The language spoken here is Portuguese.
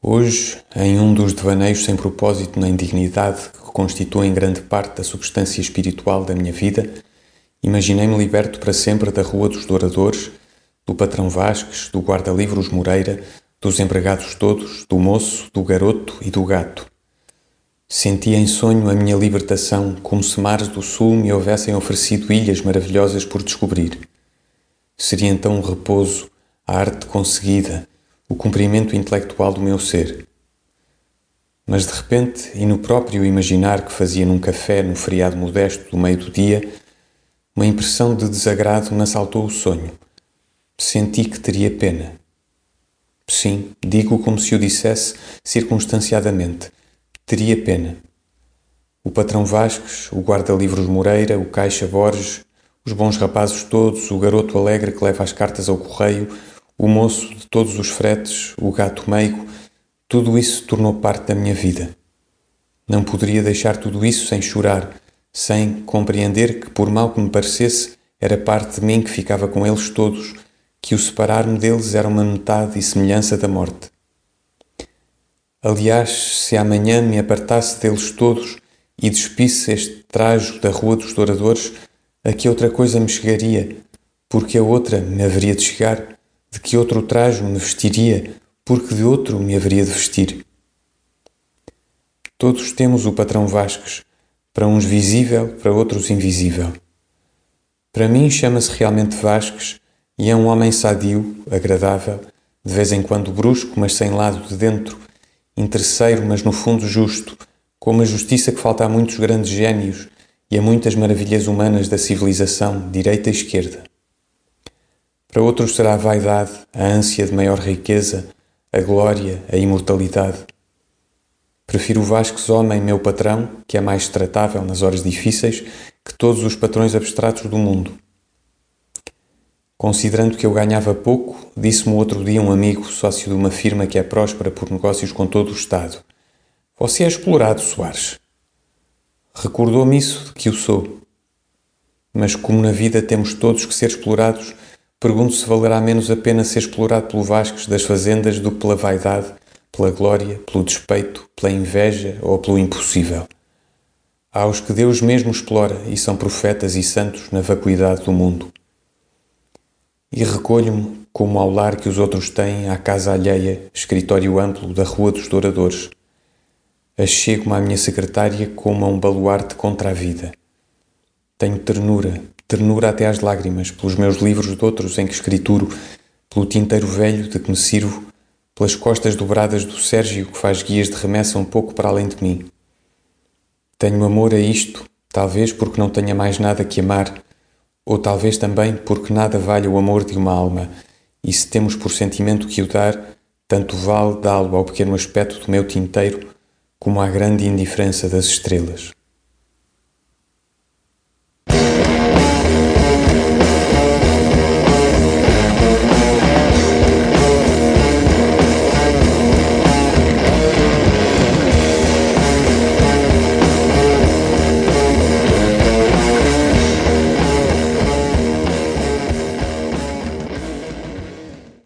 Hoje, em um dos devaneios sem propósito nem dignidade que constituem grande parte da substância espiritual da minha vida, imaginei-me liberto para sempre da Rua dos Douradores, do patrão Vasques, do guarda-livros Moreira, dos empregados todos, do moço, do garoto e do gato. Sentia em sonho a minha libertação, como se mares do sul me houvessem oferecido ilhas maravilhosas por descobrir. Seria então um repouso, a arte conseguida, o cumprimento intelectual do meu ser. Mas de repente, e no próprio imaginar que fazia num café no feriado modesto do meio do dia, uma impressão de desagrado me assaltou o sonho. Senti que teria pena. Sim, digo como se o dissesse circunstanciadamente. Teria pena. O patrão Vasques, o guarda-livros Moreira, o caixa Borges, os bons rapazes todos, o garoto alegre que leva as cartas ao correio, o moço de todos os fretes, o gato meigo, tudo isso tornou parte da minha vida. Não poderia deixar tudo isso sem chorar, sem compreender que, por mal que me parecesse, era parte de mim que ficava com eles todos, que o separar-me deles era uma metade e semelhança da morte. Aliás, se amanhã me apartasse deles todos e despisse este trajo da Rua dos Douradores, a que outra coisa me chegaria, porque a outra me haveria de chegar, de que outro trajo me vestiria, porque de outro me haveria de vestir. Todos temos o patrão Vasques, para uns visível, para outros invisível. Para mim chama-se realmente Vasques e é um homem sadio, agradável, de vez em quando brusco, mas sem lado de dentro, interesseiro, mas no fundo justo, com uma justiça que falta a muitos grandes gênios e a muitas maravilhas humanas da civilização, direita e esquerda. Para outros será a vaidade, a ânsia de maior riqueza, a glória, a imortalidade. Prefiro o Vasques homem, meu patrão, que é mais tratável nas horas difíceis que todos os patrões abstratos do mundo. Considerando que eu ganhava pouco, disse-me outro dia um amigo, sócio de uma firma que é próspera por negócios com todo o Estado: Você é explorado, Soares. Recordou-me isso de que o sou. Mas como na vida temos todos que ser explorados, Pergunto se valerá menos a pena ser explorado pelo Vasques das fazendas do que pela vaidade, pela glória, pelo despeito, pela inveja ou pelo impossível. Há os que Deus mesmo explora e são profetas e santos na vacuidade do mundo. E recolho-me, como ao lar que os outros têm, à casa alheia, escritório amplo da Rua dos Douradores. Achego-me à minha secretária como a um baluarte contra a vida. Tenho ternura, ternura até às lágrimas, pelos meus livros de outros em que escrituro, pelo tinteiro velho de que me sirvo, pelas costas dobradas do Sérgio que faz guias de remessa um pouco para além de mim. Tenho amor a isto, talvez porque não tenha mais nada que amar, ou talvez também porque nada vale o amor de uma alma, e se temos por sentimento que o dar, tanto vale dá-lo ao pequeno aspecto do meu tinteiro como à grande indiferença das estrelas.